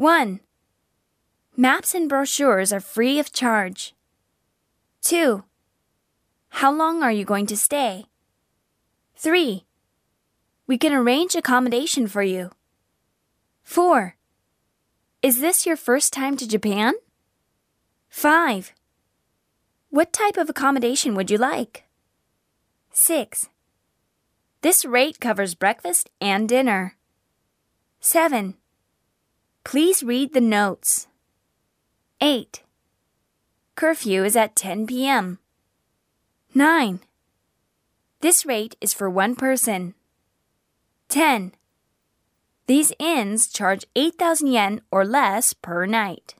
1. Maps and brochures are free of charge. 2. How long are you going to stay? 3. We can arrange accommodation for you. 4. Is this your first time to Japan? 5. What type of accommodation would you like? 6. This rate covers breakfast and dinner. 7. Please read the notes. 8. Curfew is at 10 p.m. 9. This rate is for one person. 10. These inns charge 8,000 yen or less per night.